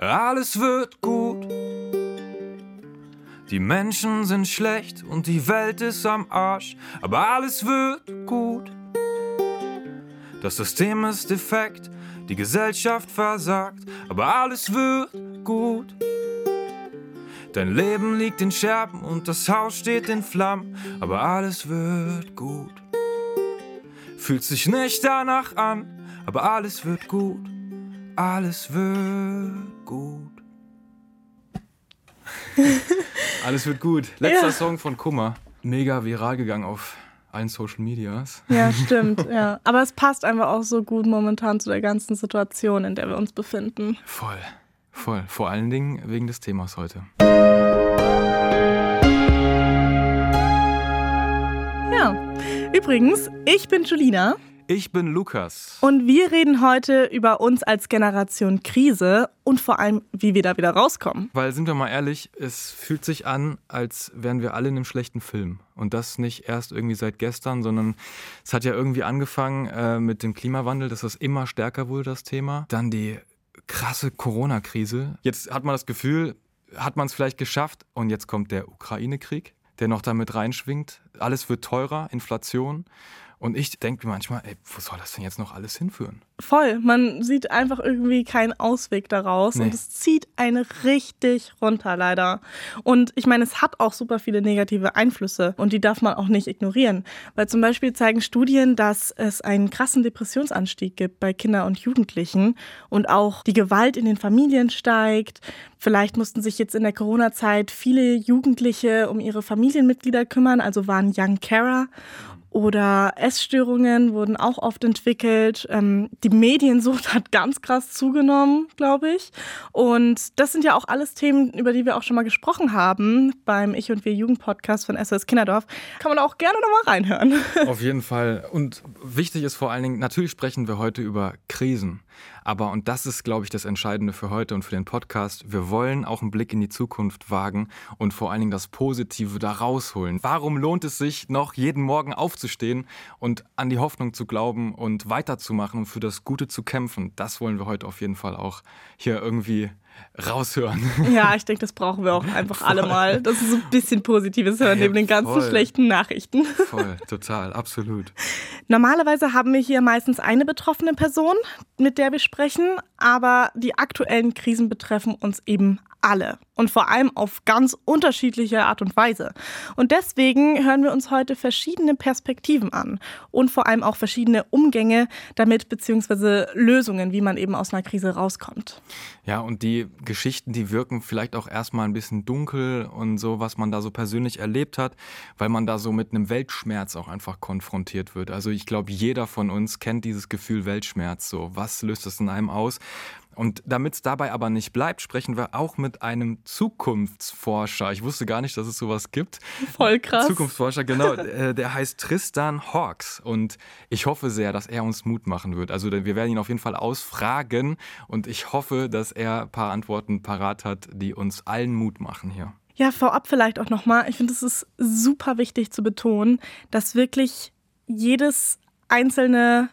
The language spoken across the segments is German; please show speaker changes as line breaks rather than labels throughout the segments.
alles wird gut. Die Menschen sind schlecht und die Welt ist am Arsch, aber alles wird gut. Das System ist defekt, die Gesellschaft versagt, aber alles wird gut. Dein Leben liegt in Scherben und das Haus steht in Flammen, aber alles wird gut. Fühlt sich nicht danach an, aber alles wird gut. Alles wird gut. alles wird gut. Letzter
Ja.
Song von Kummer. Mega viral gegangen auf allen Social Medias.
Ja, stimmt, ja. Aber es passt einfach auch so gut momentan zu der ganzen Situation, in der wir uns befinden.
Voll, voll. Vor allen Dingen wegen des Themas heute.
Ja. Übrigens, ich bin Julina
Ich bin Lukas.
und wir reden heute über uns als Generation Krise und vor allem, wie wir da wieder rauskommen.
Weil, sind wir mal ehrlich, es fühlt sich an, als wären wir alle in einem schlechten Film. Und das nicht erst irgendwie seit gestern, sondern es hat ja irgendwie angefangen äh, mit dem Klimawandel, dass das immer stärker wurde, das Thema. Dann die krasse Corona-Krise. Jetzt hat man das Gefühl, hat man es vielleicht geschafft und jetzt kommt der Ukraine-Krieg, der noch damit reinschwingt. Alles wird teurer, Inflation. Und ich denke mir manchmal, ey, wo soll das denn jetzt noch alles hinführen?
Voll, man sieht einfach irgendwie keinen Ausweg daraus
Nee.
und es zieht einen richtig runter, leider. Und ich meine, es hat auch super viele negative Einflüsse und die darf man auch nicht ignorieren. Weil zum Beispiel zeigen Studien, dass es einen krassen Depressionsanstieg gibt bei Kindern und Jugendlichen und auch die Gewalt in den Familien steigt. Vielleicht mussten sich jetzt in der Corona-Zeit viele Jugendliche um ihre Familienmitglieder kümmern, also waren Young Carer. Oder Essstörungen wurden auch oft entwickelt. Ähm, die Mediensucht hat ganz krass zugenommen, glaube ich. Und das sind ja auch alles Themen, über die wir auch schon mal gesprochen haben beim Ich und Wir Jugend Podcast von SOS Kinderdorf. Kann man auch gerne nochmal reinhören.
Auf jeden Fall. Und wichtig ist vor allen Dingen, natürlich sprechen wir heute über Krisen. Aber, und das ist, glaube ich, das Entscheidende für heute und für den Podcast, wir wollen auch einen Blick in die Zukunft wagen und vor allen Dingen das Positive da rausholen. Warum lohnt es sich noch, jeden Morgen aufzustehen und an die Hoffnung zu glauben und weiterzumachen und für das Gute zu kämpfen? Das wollen wir heute auf jeden Fall auch hier irgendwie raushören.
ja, ich denke, das brauchen wir auch einfach alle mal. Das ist so ein bisschen Positives hören neben den ganzen
voll.
schlechten Nachrichten.
Voll, total, absolut.
Normalerweise haben wir hier meistens eine betroffene Person, mit der wir sprechen, aber die aktuellen Krisen betreffen uns eben alle und vor allem auf ganz unterschiedliche Art und Weise. Und deswegen hören wir uns heute verschiedene Perspektiven an und vor allem auch verschiedene Umgänge damit beziehungsweise Lösungen, wie man eben aus einer Krise rauskommt.
Ja, und die Geschichten, die wirken vielleicht auch erstmal ein bisschen dunkel und so, was man da so persönlich erlebt hat, weil man da so mit einem Weltschmerz auch einfach konfrontiert wird. Also ich glaube, jeder von uns kennt dieses Gefühl Weltschmerz. So, was löst das in einem aus? Und damit es dabei aber nicht bleibt, sprechen wir auch mit einem Zukunftsforscher. Ich wusste gar nicht, dass es sowas gibt.
Voll krass.
Zukunftsforscher, genau. äh, der heißt Tristan Hawks. Und ich hoffe sehr, dass er uns Mut machen wird. Also wir werden ihn auf jeden Fall ausfragen. Und ich hoffe, dass er ein paar Antworten parat hat, die uns allen Mut machen hier.
Ja, vorab vielleicht auch nochmal. Ich finde, es ist super wichtig zu betonen, dass wirklich jedes einzelne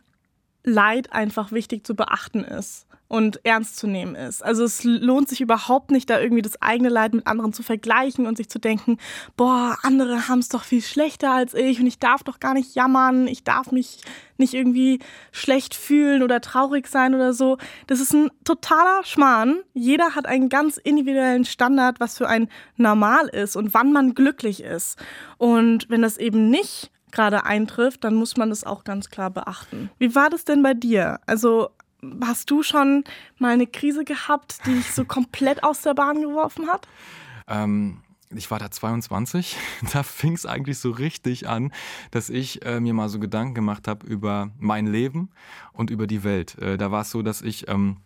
Leid einfach wichtig zu beachten ist und ernst zu nehmen ist. Also es lohnt sich überhaupt nicht, da irgendwie das eigene Leid mit anderen zu vergleichen und sich zu denken, boah, andere haben es doch viel schlechter als ich und ich darf doch gar nicht jammern, ich darf mich nicht irgendwie schlecht fühlen oder traurig sein oder so. Das ist ein totaler Schmarrn. Jeder hat einen ganz individuellen Standard, was für ein normal ist und wann man glücklich ist. Und wenn das eben nicht gerade eintrifft, dann muss man das auch ganz klar beachten. Wie war das denn bei dir? Also hast du schon mal eine Krise gehabt, die dich so komplett aus der Bahn geworfen hat?
Ähm, ich war da 22, da fing es eigentlich so richtig an, dass ich äh, mir mal so Gedanken gemacht habe über mein Leben und über die Welt. Äh, da war es so, dass ich ähm,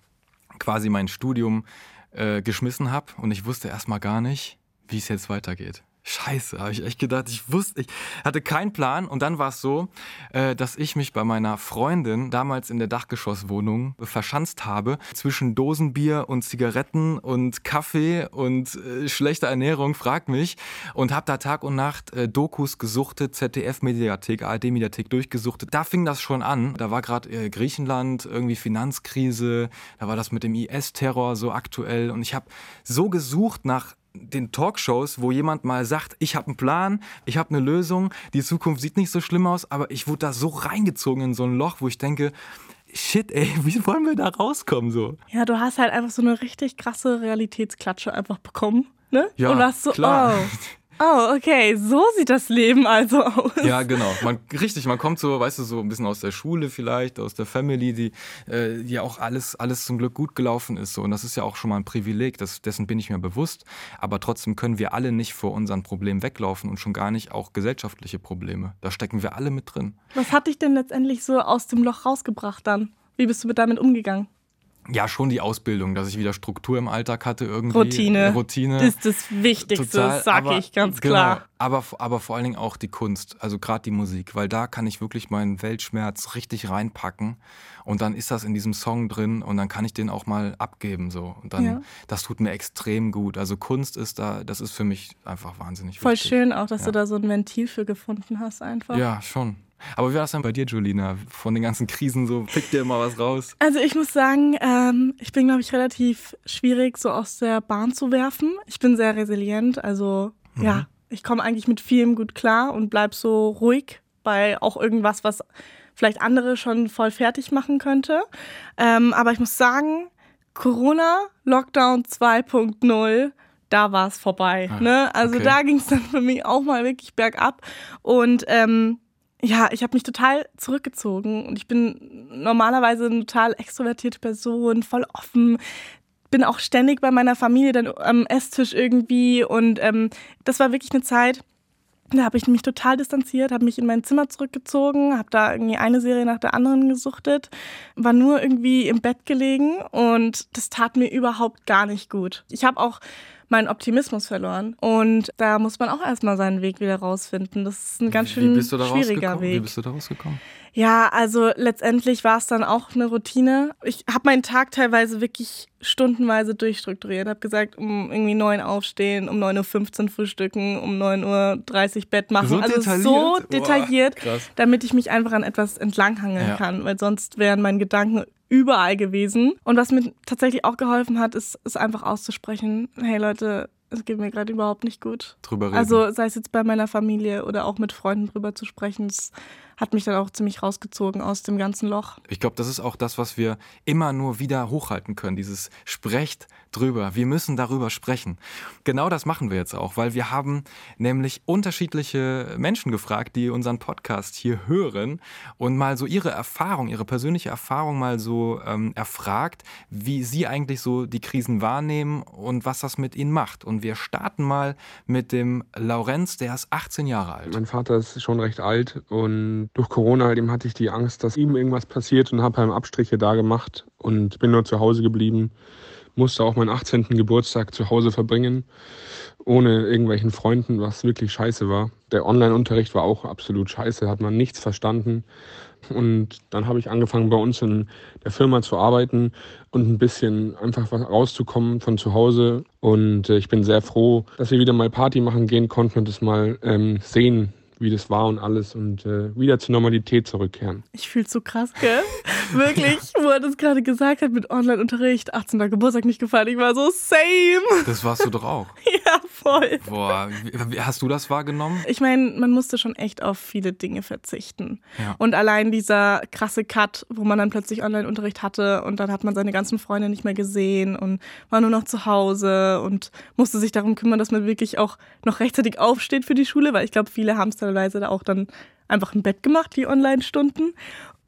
quasi mein Studium äh, geschmissen habe und ich wusste erstmal gar nicht, wie es jetzt weitergeht. Scheiße, habe ich echt gedacht. Ich wusste, ich hatte keinen Plan. Und dann war es so, äh, dass ich mich bei meiner Freundin damals in der Dachgeschosswohnung verschanzt habe. Zwischen Dosenbier und Zigaretten und Kaffee und äh, schlechter Ernährung, frag mich. Und habe da Tag und Nacht äh, Dokus gesuchtet, ZDF-Mediathek, ARD-Mediathek durchgesuchtet. Da fing das schon an. Da war gerade äh, Griechenland, irgendwie Finanzkrise. Da war das mit dem IS-Terror so aktuell. Und ich habe so gesucht nach den Talkshows, wo jemand mal sagt, ich habe einen Plan, ich habe eine Lösung, die Zukunft sieht nicht so schlimm aus, aber ich wurde da so reingezogen in so ein Loch, wo ich denke, shit, ey, wie wollen wir da rauskommen so?
Ja, du hast halt einfach so eine richtig krasse Realitätsklatsche einfach bekommen, ne?
Ja,
Und hast so,
klar.
oh. Oh, okay, so sieht das Leben also aus.
Ja, genau. Man, richtig, man kommt so, weißt du, so ein bisschen aus der Schule vielleicht, aus der Family, die äh, ja auch alles, alles zum Glück gut gelaufen ist. So. Und das ist ja auch schon mal ein Privileg, das, dessen bin ich mir bewusst. Aber trotzdem können wir alle nicht vor unseren Problemen weglaufen und schon gar nicht auch gesellschaftliche Probleme. Da stecken wir alle mit drin.
Was hat dich denn letztendlich so aus dem Loch rausgebracht dann? Wie bist du damit umgegangen?
Ja, schon die Ausbildung, dass ich wieder Struktur im Alltag hatte irgendwie.
Routine.
Routine.
Das ist das Wichtigste,
Total,
sag
aber-
ich ganz
genau,
klar.
Aber, aber vor allen Dingen auch die Kunst, also gerade die Musik, weil da kann ich wirklich meinen Weltschmerz richtig reinpacken und dann ist das in diesem Song drin und dann kann ich den auch mal abgeben so und dann
Ja.
das tut mir extrem gut. Also Kunst ist da, das ist für mich einfach wahnsinnig
Voll
wichtig.
schön auch, dass
Ja.
du da so ein Ventil für gefunden hast einfach.
Ja, schon. Aber wie war das denn bei dir, Julina? Von den ganzen Krisen so, pick dir immer was raus.
Also ich muss sagen, ähm, ich bin, glaube ich, relativ schwierig, so aus der Bahn zu werfen. Ich bin sehr resilient, also
Mhm.
ja, ich komme eigentlich mit vielem gut klar und bleib so ruhig bei auch irgendwas, was vielleicht andere schon voll fertig machen könnte. Ähm, aber ich muss sagen, Corona, Lockdown 2.0, da war es vorbei.
Ah,
ne? Also
okay.
da ging es dann für mich auch mal wirklich bergab. Und ähm, ja, ich habe mich total zurückgezogen und ich bin normalerweise eine total extrovertierte Person, voll offen, bin auch ständig bei meiner Familie dann am Esstisch irgendwie und ähm, das war wirklich eine Zeit, da habe ich mich total distanziert, habe mich in mein Zimmer zurückgezogen, habe da irgendwie eine Serie nach der anderen gesuchtet, war nur irgendwie im Bett gelegen und das tat mir überhaupt gar nicht gut. Ich habe auch meinen Optimismus verloren und da muss man auch erstmal seinen Weg wieder rausfinden. Das ist ein ganz schön schwieriger
rausgekommen? Wie
Weg.
bist du da rausgekommen?
Ja, also letztendlich war es dann auch eine Routine. Ich habe meinen Tag teilweise wirklich stundenweise durchstrukturiert. Habe gesagt, um irgendwie neun aufstehen, um 9.15 Uhr frühstücken, um 9.30 Uhr Bett machen.
So
also
detailliert?
so
Boah,
detailliert,
krass.
damit ich mich einfach an etwas entlanghangeln
Ja.
kann, weil sonst wären meine Gedanken überall gewesen. Und was mir tatsächlich auch geholfen hat, ist, ist einfach auszusprechen, hey Leute, es geht mir gerade überhaupt nicht gut.
Drüber reden.
Also sei es jetzt bei meiner Familie oder auch mit Freunden drüber zu sprechen, das hat mich dann auch ziemlich rausgezogen aus dem ganzen Loch.
Ich glaube, das ist auch das, was wir immer nur wieder hochhalten können. Dieses Sprecht drüber. Wir müssen darüber sprechen. Genau das machen wir jetzt auch, weil wir haben nämlich unterschiedliche Menschen gefragt, die unseren Podcast hier hören und mal so ihre Erfahrung, ihre persönliche Erfahrung mal so ähm, erfragt, wie sie eigentlich so die Krisen wahrnehmen und was das mit ihnen macht. Und wir starten mal mit dem Laurenz, der ist 18 Jahre alt.
Mein Vater ist schon recht alt und durch Corona halt eben hatte ich die Angst, dass ihm irgendwas passiert und habe halt Abstriche da gemacht und bin nur zu Hause geblieben. Musste auch meinen 18. Geburtstag zu Hause verbringen, ohne irgendwelchen Freunden, was wirklich scheiße war. Der Online-Unterricht war auch absolut scheiße, hat man nichts verstanden. Und dann habe ich angefangen, bei uns in der Firma zu arbeiten und ein bisschen einfach rauszukommen von zu Hause. Und äh, ich bin sehr froh, dass wir wieder mal Party machen gehen konnten und das mal ähm, sehen, wie das war und alles und äh, wieder zur Normalität zurückkehren.
Ich fühl's so krass, gell? Wirklich, wo er das gerade gesagt hat mit Online-Unterricht, 18. Geburtstag nicht gefallen. Ich war so same.
Das warst du doch auch.
Ja, voll.
Boah, hast du das wahrgenommen?
Ich meine, man musste schon echt auf viele Dinge verzichten.
Ja.
Und allein dieser krasse Cut, wo man dann plötzlich Online-Unterricht hatte und dann hat man seine ganzen Freunde nicht mehr gesehen und war nur noch zu Hause und musste sich darum kümmern, dass man wirklich auch noch rechtzeitig aufsteht für die Schule, weil ich glaube, viele haben es teilweise da auch dann einfach im Bett gemacht, die Online-Stunden.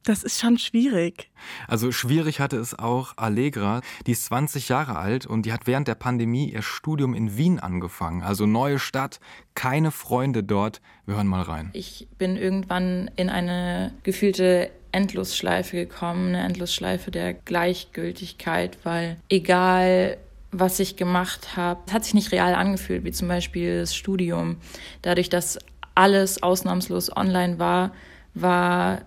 Das ist schon schwierig.
Also schwierig hatte es auch Allegra, die ist 20 Jahre alt und die hat während der Pandemie ihr Studium in Wien angefangen. Also neue Stadt, keine Freunde dort. Wir hören mal rein.
Ich bin irgendwann in eine gefühlte Endlosschleife gekommen, eine Endlosschleife der Gleichgültigkeit, weil egal was ich gemacht habe, hat sich nicht real angefühlt, wie zum Beispiel das Studium. Dadurch, dass alles ausnahmslos online war, war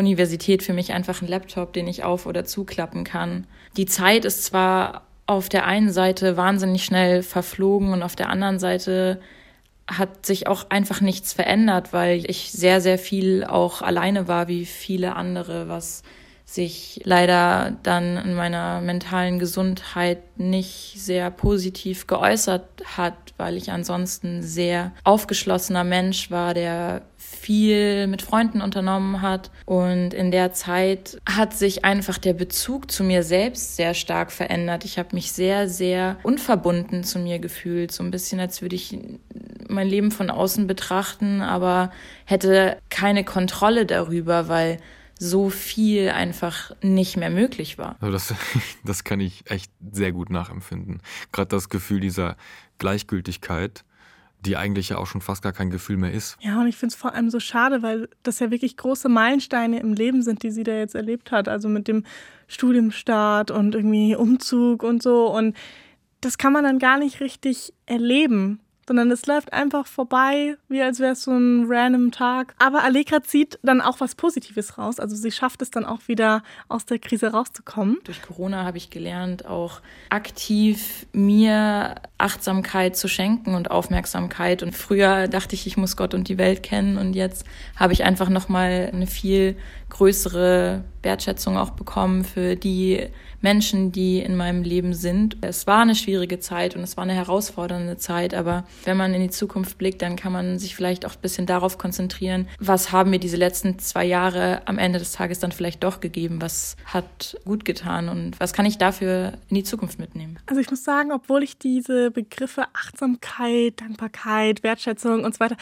Universität für mich einfach ein Laptop, den ich auf- oder zuklappen kann. Die Zeit ist zwar auf der einen Seite wahnsinnig schnell verflogen und auf der anderen Seite hat sich auch einfach nichts verändert, weil ich sehr, sehr viel auch alleine war, wie viele andere, was sich leider dann in meiner mentalen Gesundheit nicht sehr positiv geäußert hat, weil ich ansonsten sehr aufgeschlossener Mensch war, der viel mit Freunden unternommen hat. Und in der Zeit hat sich einfach der Bezug zu mir selbst sehr stark verändert. Ich habe mich sehr, sehr unverbunden zu mir gefühlt. So ein bisschen, als würde ich mein Leben von außen betrachten, aber hätte keine Kontrolle darüber, weil so viel einfach nicht mehr möglich war.
Also das, das kann ich echt sehr gut nachempfinden. Gerade das Gefühl dieser Gleichgültigkeit, die eigentlich ja auch schon fast gar kein Gefühl mehr ist.
Ja, und ich finde es vor allem so schade, weil das ja wirklich große Meilensteine im Leben sind, die sie da jetzt erlebt hat. Also mit dem Studiumstart und irgendwie Umzug und so. Und das kann man dann gar nicht richtig erleben sondern es läuft einfach vorbei, wie als wäre es so ein random Tag. Aber Allegra zieht dann auch was Positives raus. Also sie schafft es dann auch wieder aus der Krise rauszukommen.
Durch Corona habe ich gelernt, auch aktiv mir Achtsamkeit zu schenken und Aufmerksamkeit. Und früher dachte ich, ich muss Gott und die Welt kennen. Und jetzt habe ich einfach nochmal eine viel größere Wertschätzung auch bekommen für die Menschen, die in meinem Leben sind. Es war eine schwierige Zeit und es war eine herausfordernde Zeit, aber wenn man in die Zukunft blickt, dann kann man sich vielleicht auch ein bisschen darauf konzentrieren, was haben mir diese letzten zwei Jahre am Ende des Tages dann vielleicht doch gegeben, was hat gut getan und was kann ich dafür in die Zukunft mitnehmen.
Also ich muss sagen, obwohl ich diese Begriffe Achtsamkeit, Dankbarkeit, Wertschätzung und so weiter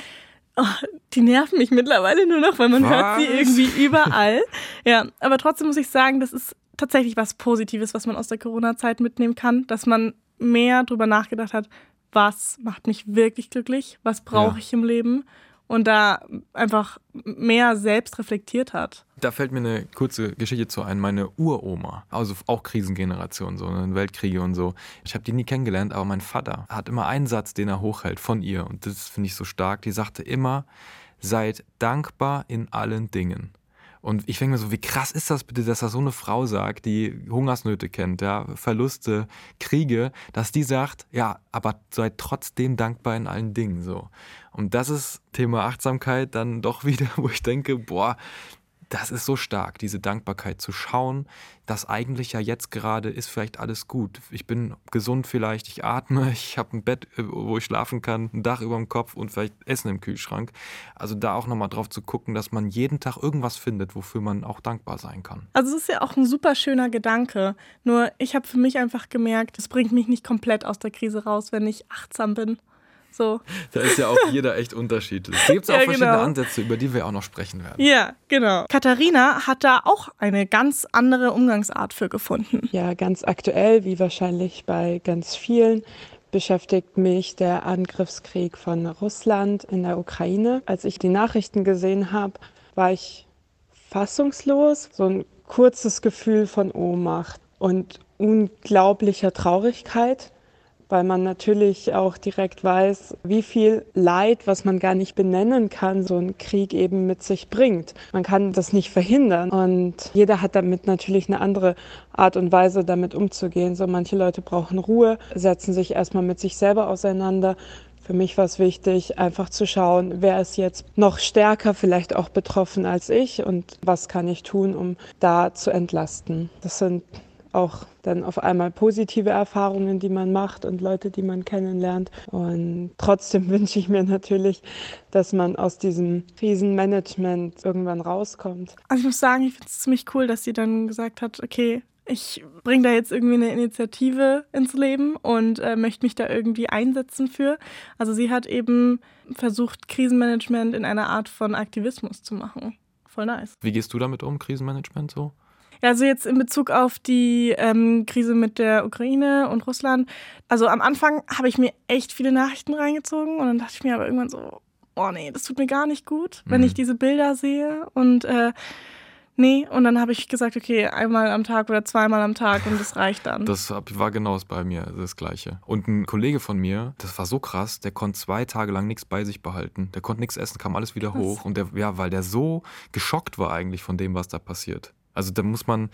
Oh, die nerven mich mittlerweile nur noch, weil man Was? hört sie irgendwie überall. Ja, aber trotzdem muss ich sagen, das ist tatsächlich was Positives, was man aus der Corona-Zeit mitnehmen kann, dass man mehr darüber nachgedacht hat, was macht mich wirklich glücklich, was brauche ja. ich im Leben und da einfach mehr selbst reflektiert hat.
Da fällt mir eine kurze Geschichte zu ein. Meine Uroma, also auch Krisengeneration, so ne, Weltkriege und so. Ich habe die nie kennengelernt, aber mein Vater hat immer einen Satz, den er hochhält von ihr und das finde ich so stark. Die sagte immer, seid dankbar in allen Dingen. Und ich denke mir so, wie krass ist das bitte, dass da so eine Frau sagt, die Hungersnöte kennt, ja, Verluste, Kriege, dass die sagt, ja, aber seid trotzdem dankbar in allen Dingen so. Und das ist Thema Achtsamkeit dann doch wieder, wo ich denke, boah, das ist so stark, diese Dankbarkeit zu schauen, dass eigentlich ja jetzt gerade ist vielleicht alles gut. Ich bin gesund vielleicht, ich atme, ich habe ein Bett, äh, wo ich schlafen kann, ein Dach über dem Kopf und vielleicht Essen im Kühlschrank. Also da auch nochmal drauf zu gucken, dass man jeden Tag irgendwas findet, wofür man auch dankbar sein kann.
Also es ist ja auch ein super schöner Gedanke. Nur ich habe für mich einfach gemerkt, es bringt mich nicht komplett aus der Krise raus, wenn ich achtsam bin. So.
Da ist ja auch jeder echt unterschiedlich. Da gibt es auch ja, verschiedene genau. Ansätze, über die wir auch noch sprechen werden.
Ja, genau. Katharina hat da auch eine ganz andere Umgangsart für gefunden.
Ja, ganz aktuell, wie wahrscheinlich bei ganz vielen, beschäftigt mich der Angriffskrieg von Russland in der Ukraine. Als ich die Nachrichten gesehen habe, war ich fassungslos. So ein kurzes Gefühl von Ohnmacht und unglaublicher Traurigkeit weil man natürlich auch direkt weiß, wie viel Leid, was man gar nicht benennen kann, so ein Krieg eben mit sich bringt. Man kann das nicht verhindern und jeder hat damit natürlich eine andere Art und Weise, damit umzugehen. So manche Leute brauchen Ruhe, setzen sich erstmal mit sich selber auseinander. Für mich war es wichtig, einfach zu schauen, wer ist jetzt noch stärker vielleicht auch betroffen als ich und was kann ich tun, um da zu entlasten. Das sind auch dann auf einmal positive Erfahrungen, die man macht und Leute, die man kennenlernt. Und trotzdem wünsche ich mir natürlich, dass man aus diesem Krisenmanagement irgendwann rauskommt.
Also ich muss sagen, ich finde es ziemlich cool, dass sie dann gesagt hat, okay, ich bringe da jetzt irgendwie eine Initiative ins Leben und äh, möchte mich da irgendwie einsetzen für. Also sie hat eben versucht, Krisenmanagement in einer Art von Aktivismus zu machen. Voll nice.
Wie gehst du damit um, Krisenmanagement so?
Ja, also jetzt in Bezug auf die ähm, Krise mit der Ukraine und Russland. Also am Anfang habe ich mir echt viele Nachrichten reingezogen und dann dachte ich mir aber irgendwann so, oh nee, das tut mir gar nicht gut, mhm. wenn ich diese Bilder sehe. Und äh, Nee, und dann habe ich gesagt, okay, einmal am Tag oder zweimal am Tag und das reicht dann.
Das war genau bei mir das Gleiche. Und ein Kollege von mir, das war so krass, der konnte zwei Tage lang nichts bei sich behalten. Der konnte nichts essen, kam alles wieder krass. hoch. Und der, ja, weil der so geschockt war eigentlich von dem, was da passiert. Also da muss man,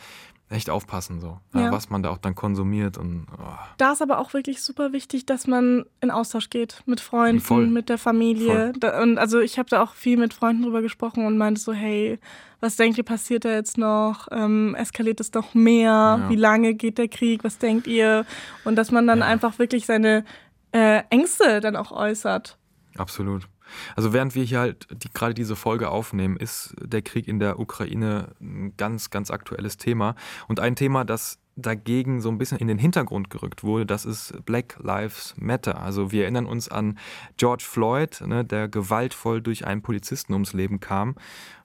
echt aufpassen, so, ja. was man da auch dann konsumiert. Und, oh.
Da ist aber auch wirklich super wichtig, dass man in Austausch geht mit Freunden, Voll. mit der Familie. Da, und also ich habe da auch viel mit Freunden drüber gesprochen und meinte so, hey, was denkt ihr, passiert da jetzt noch? Ähm, eskaliert es noch mehr? Ja. Wie lange geht der Krieg? Was denkt ihr? Und dass man dann ja. einfach wirklich seine äh, Ängste dann auch äußert.
Absolut. Also während wir hier halt die, gerade diese Folge aufnehmen, ist der Krieg in der Ukraine ein ganz, ganz aktuelles Thema. Und ein Thema, das dagegen so ein bisschen in den Hintergrund gerückt wurde, das ist Black Lives Matter. Also wir erinnern uns an George Floyd, ne, der gewaltvoll durch einen Polizisten ums Leben kam.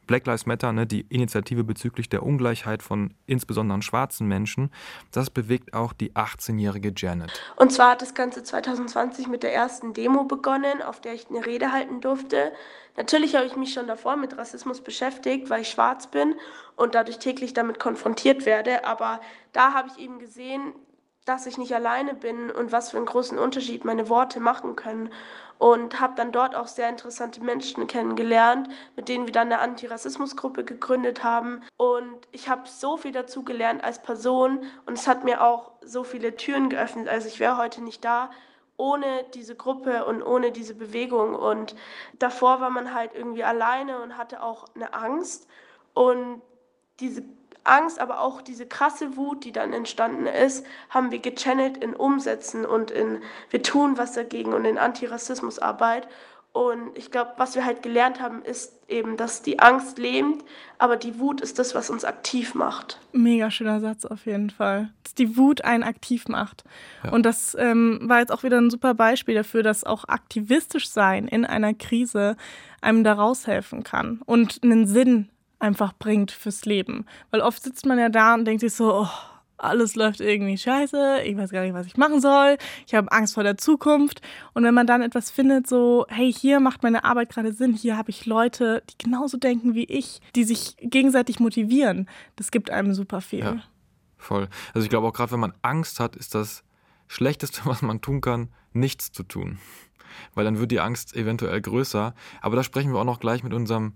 Black Lives Matter, ne, die Initiative bezüglich der Ungleichheit von insbesondere schwarzen Menschen, das bewegt auch die 18-jährige Janet.
Und zwar hat das Ganze 2020 mit der ersten Demo begonnen, auf der ich eine Rede halten durfte. Natürlich habe ich mich schon davor mit Rassismus beschäftigt, weil ich schwarz bin und dadurch täglich damit konfrontiert werde. Aber da habe ich eben gesehen, dass ich nicht alleine bin und was für einen großen Unterschied meine Worte machen können und habe dann dort auch sehr interessante Menschen kennengelernt, mit denen wir dann eine Antirassismusgruppe gegründet haben. Und ich habe so viel dazu gelernt als Person und es hat mir auch so viele Türen geöffnet. Also ich wäre heute nicht da ohne diese Gruppe und ohne diese Bewegung. Und davor war man halt irgendwie alleine und hatte auch eine Angst. Und diese Angst, aber auch diese krasse Wut, die dann entstanden ist, haben wir gechannelt in Umsätzen und in wir tun was dagegen und in Antirassismusarbeit. Und ich glaube, was wir halt gelernt haben, ist eben, dass die Angst lähmt, aber die Wut ist das, was uns aktiv macht.
Mega schöner Satz auf jeden Fall. Dass die Wut einen aktiv macht. Ja. Und das ähm, war jetzt auch wieder ein super Beispiel dafür, dass auch aktivistisch sein in einer Krise einem da raushelfen kann und einen Sinn einfach bringt fürs Leben. Weil oft sitzt man ja da und denkt sich so, oh, alles läuft irgendwie scheiße, ich weiß gar nicht, was ich machen soll, ich habe Angst vor der Zukunft. Und wenn man dann etwas findet, so, hey, hier macht meine Arbeit gerade Sinn, hier habe ich Leute, die genauso denken wie ich, die sich gegenseitig motivieren, das gibt einem super viel. Ja,
voll. Also ich glaube auch gerade, wenn man Angst hat, ist das Schlechteste, was man tun kann, nichts zu tun. Weil dann wird die Angst eventuell größer. Aber da sprechen wir auch noch gleich mit unserem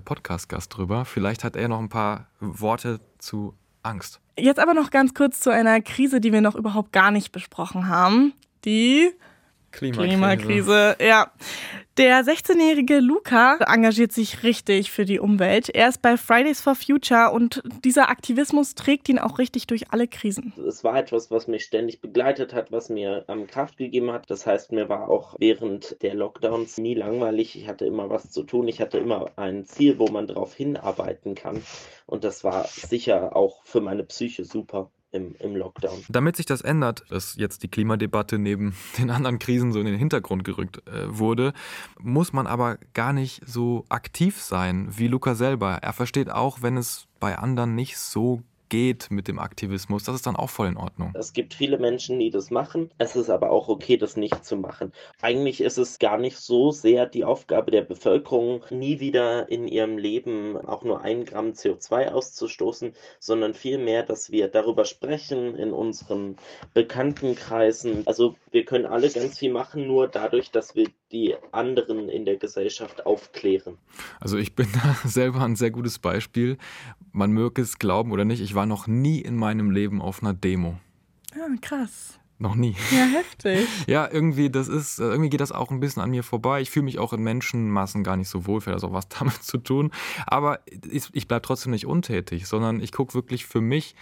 Podcast-Gast drüber. Vielleicht hat er noch ein paar Worte zu Angst.
Jetzt aber noch ganz kurz zu einer Krise, die wir noch überhaupt gar nicht besprochen haben. Die Klimakrise. Klimakrise. Ja. Der 16-jährige Luca engagiert sich richtig für die Umwelt. Er ist bei Fridays for Future und dieser Aktivismus trägt ihn auch richtig durch alle Krisen.
Es war etwas, was mich ständig begleitet hat, was mir ähm, Kraft gegeben hat. Das heißt, mir war auch während der Lockdowns nie langweilig. Ich hatte immer was zu tun. Ich hatte immer ein Ziel, wo man darauf hinarbeiten kann. Und das war sicher auch für meine Psyche super im, im Lockdown.
Damit sich das ändert, dass jetzt die Klimadebatte neben den anderen Krisen so in den Hintergrund gerückt äh, wurde, muss man aber gar nicht so aktiv sein wie Luca selber. Er versteht auch, wenn es bei anderen nicht so geht mit dem Aktivismus, das ist dann auch voll in Ordnung.
Es gibt viele Menschen, die das machen. Es ist aber auch okay, das nicht zu machen. Eigentlich ist es gar nicht so sehr die Aufgabe der Bevölkerung, nie wieder in ihrem Leben auch nur ein Gramm CO2 auszustoßen, sondern vielmehr, dass wir darüber sprechen in unseren Bekanntenkreisen. Also wir können alle ganz viel machen, nur dadurch, dass wir die anderen in der Gesellschaft aufklären.
Also ich bin da selber ein sehr gutes Beispiel. Man möge es glauben oder nicht, ich war noch nie in meinem Leben auf einer Demo.
Ja, ah, krass.
Noch nie.
Ja, heftig.
ja, irgendwie, das ist, irgendwie geht das auch ein bisschen an mir vorbei. Ich fühle mich auch in Menschenmassen gar nicht so wohl, vielleicht hat das auch was damit zu tun. Aber ich, ich bleibe trotzdem nicht untätig, sondern ich gucke wirklich für mich,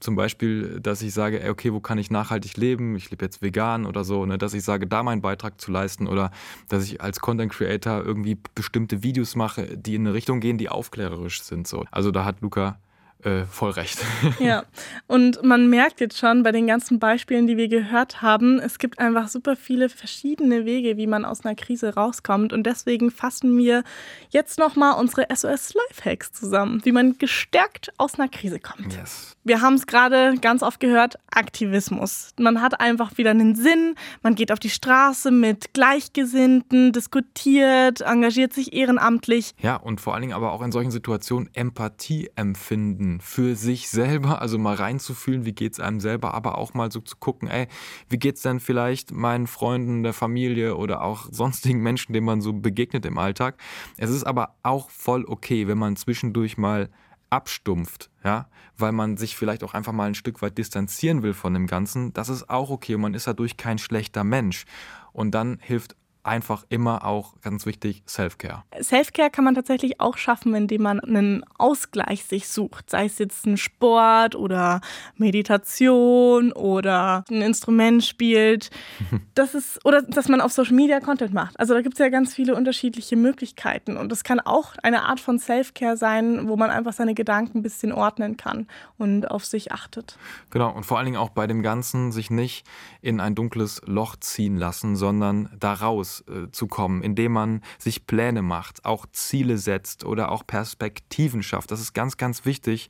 zum Beispiel, dass ich sage, okay, wo kann ich nachhaltig leben? Ich lebe jetzt vegan oder so, ne? dass ich sage, da meinen Beitrag zu leisten oder dass ich als Content Creator irgendwie bestimmte Videos mache, die in eine Richtung gehen, die aufklärerisch sind. So. Also da hat Luca äh, voll recht.
Ja, und man merkt jetzt schon bei den ganzen Beispielen, die wir gehört haben, es gibt einfach super viele verschiedene Wege, wie man aus einer Krise rauskommt. Und deswegen fassen wir jetzt nochmal unsere SOS Lifehacks zusammen, wie man gestärkt aus einer Krise kommt.
Yes.
Wir haben es gerade ganz oft gehört, Aktivismus. Man hat einfach wieder einen Sinn, man geht auf die Straße mit Gleichgesinnten, diskutiert, engagiert sich ehrenamtlich.
Ja, und vor allen Dingen aber auch in solchen Situationen Empathie empfinden für sich selber, also mal reinzufühlen, wie geht es einem selber, aber auch mal so zu gucken, ey, wie geht es denn vielleicht meinen Freunden, der Familie oder auch sonstigen Menschen, denen man so begegnet im Alltag. Es ist aber auch voll okay, wenn man zwischendurch mal abstumpft, ja, weil man sich vielleicht auch einfach mal ein Stück weit distanzieren will von dem Ganzen, das ist auch okay und man ist dadurch kein schlechter Mensch. Und dann hilft einfach immer auch ganz wichtig Self-Care.
Self-Care kann man tatsächlich auch schaffen, indem man einen Ausgleich sich sucht, sei es jetzt ein Sport oder Meditation oder ein Instrument spielt. Das ist oder dass man auf Social Media Content macht. Also da gibt es ja ganz viele unterschiedliche Möglichkeiten und das kann auch eine Art von Self-Care sein, wo man einfach seine Gedanken ein bisschen ordnen kann und auf sich achtet.
Genau und vor allen Dingen auch bei dem Ganzen sich nicht in ein dunkles Loch ziehen lassen, sondern daraus zu kommen, indem man sich Pläne macht, auch Ziele setzt oder auch Perspektiven schafft. Das ist ganz, ganz wichtig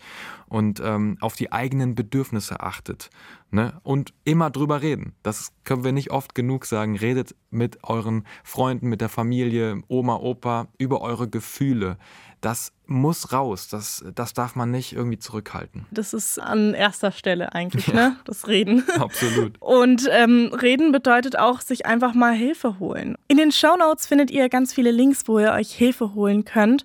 und ähm, auf die eigenen Bedürfnisse achtet. Ne? Und immer drüber reden. Das können wir nicht oft genug sagen. Redet mit euren Freunden, mit der Familie, Oma, Opa über eure Gefühle. Das muss raus. Das, das darf man nicht irgendwie zurückhalten.
Das ist an erster Stelle eigentlich, ja. ne? Das Reden.
Absolut.
Und ähm, Reden bedeutet auch, sich einfach mal Hilfe holen. In den Show Notes findet ihr ganz viele Links, wo ihr euch Hilfe holen könnt.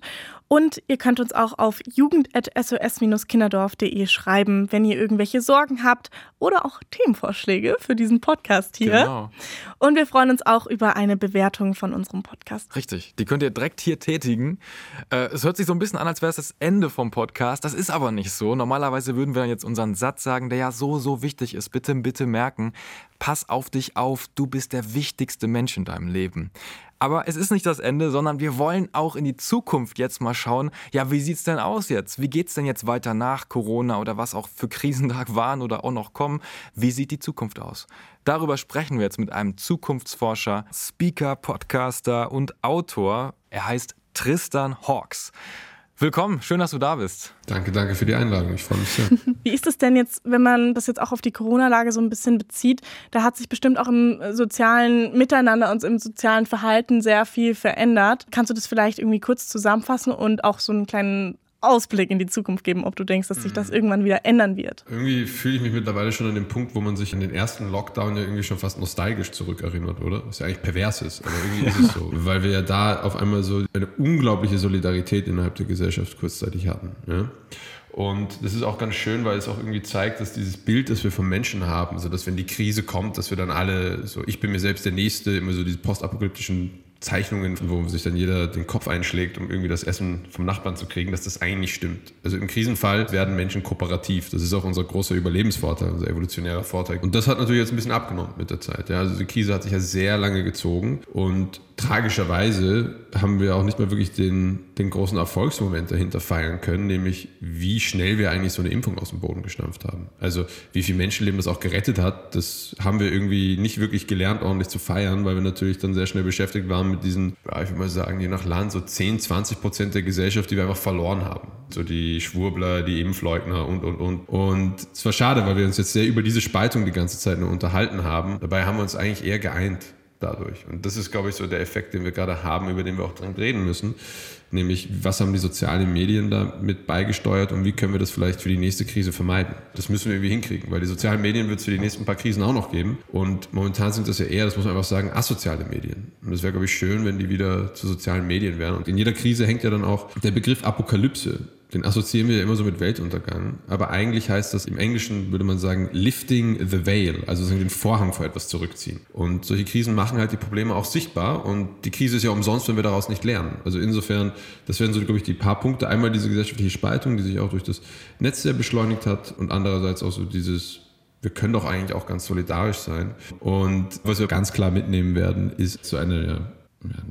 Und ihr könnt uns auch auf jugend.sos-kinderdorf.de schreiben, wenn ihr irgendwelche Sorgen habt oder auch Themenvorschläge für diesen Podcast hier.
Genau.
Und wir freuen uns auch über eine Bewertung von unserem Podcast.
Richtig, die könnt ihr direkt hier tätigen. Äh, es hört sich so ein bisschen an, als wäre es das Ende vom Podcast. Das ist aber nicht so. Normalerweise würden wir jetzt unseren Satz sagen, der ja so, so wichtig ist. Bitte, bitte merken, pass auf dich auf, du bist der wichtigste Mensch in deinem Leben. Aber es ist nicht das Ende, sondern wir wollen auch in die Zukunft jetzt mal schauen. Ja, wie sieht es denn aus jetzt? Wie geht es denn jetzt weiter nach Corona oder was auch für Krisen da waren oder auch noch kommen? Wie sieht die Zukunft aus? Darüber sprechen wir jetzt mit einem Zukunftsforscher, Speaker, Podcaster und Autor. Er heißt Tristan Hawks. Willkommen, schön, dass du da bist.
Danke, danke für die Einladung. Ich freue mich sehr.
Wie ist es denn jetzt, wenn man das jetzt auch auf die Corona-Lage so ein bisschen bezieht? Da hat sich bestimmt auch im sozialen Miteinander und im sozialen Verhalten sehr viel verändert. Kannst du das vielleicht irgendwie kurz zusammenfassen und auch so einen kleinen Ausblick in die Zukunft geben, ob du denkst, dass sich das mhm. irgendwann wieder ändern wird.
Irgendwie fühle ich mich mittlerweile schon an dem Punkt, wo man sich an den ersten Lockdown ja irgendwie schon fast nostalgisch zurückerinnert, oder? Was ja eigentlich pervers ist, aber irgendwie ist es so. Weil wir ja da auf einmal so eine unglaubliche Solidarität innerhalb der Gesellschaft kurzzeitig hatten. Ja? Und das ist auch ganz schön, weil es auch irgendwie zeigt, dass dieses Bild, das wir von Menschen haben, so dass wenn die Krise kommt, dass wir dann alle so, ich bin mir selbst der Nächste, immer so diese postapokalyptischen Zeichnungen, wo sich dann jeder den Kopf einschlägt, um irgendwie das Essen vom Nachbarn zu kriegen, dass das eigentlich stimmt. Also im Krisenfall werden Menschen kooperativ. Das ist auch unser großer Überlebensvorteil, unser evolutionärer Vorteil. Und das hat natürlich jetzt ein bisschen abgenommen mit der Zeit. Ja, also die Krise hat sich ja sehr lange gezogen und tragischerweise haben wir auch nicht mehr wirklich den, den großen Erfolgsmoment dahinter feiern können, nämlich wie schnell wir eigentlich so eine Impfung aus dem Boden gestampft haben. Also wie viel Menschenleben das auch gerettet hat, das haben wir irgendwie nicht wirklich gelernt, ordentlich zu feiern, weil wir natürlich dann sehr schnell beschäftigt waren mit diesen, ja, ich würde mal sagen, je nach Land so 10, 20 Prozent der Gesellschaft, die wir einfach verloren haben. So die Schwurbler, die Impfleugner und, und, und. Und es war schade, weil wir uns jetzt sehr über diese Spaltung die ganze Zeit nur unterhalten haben. Dabei haben wir uns eigentlich eher geeint dadurch. Und das ist, glaube ich, so der Effekt, den wir gerade haben, über den wir auch dran reden müssen. Nämlich, was haben die sozialen Medien damit beigesteuert und wie können wir das vielleicht für die nächste Krise vermeiden? Das müssen wir irgendwie hinkriegen, weil die sozialen Medien wird es für die nächsten paar Krisen auch noch geben. Und momentan sind das ja eher, das muss man einfach sagen, asoziale Medien. Und es wäre, glaube ich, schön, wenn die wieder zu sozialen Medien wären. Und in jeder Krise hängt ja dann auch der Begriff Apokalypse den assoziieren wir ja immer so mit Weltuntergang. Aber eigentlich heißt das im Englischen, würde man sagen, lifting the veil, also den Vorhang vor etwas zurückziehen. Und solche Krisen machen halt die Probleme auch sichtbar. Und die Krise ist ja umsonst, wenn wir daraus nicht lernen. Also insofern, das wären so, glaube ich, die paar Punkte. Einmal diese gesellschaftliche Spaltung, die sich auch durch das Netz sehr beschleunigt hat. Und andererseits auch so dieses wir können doch eigentlich auch ganz solidarisch sein. Und was wir ganz klar mitnehmen werden, ist so eine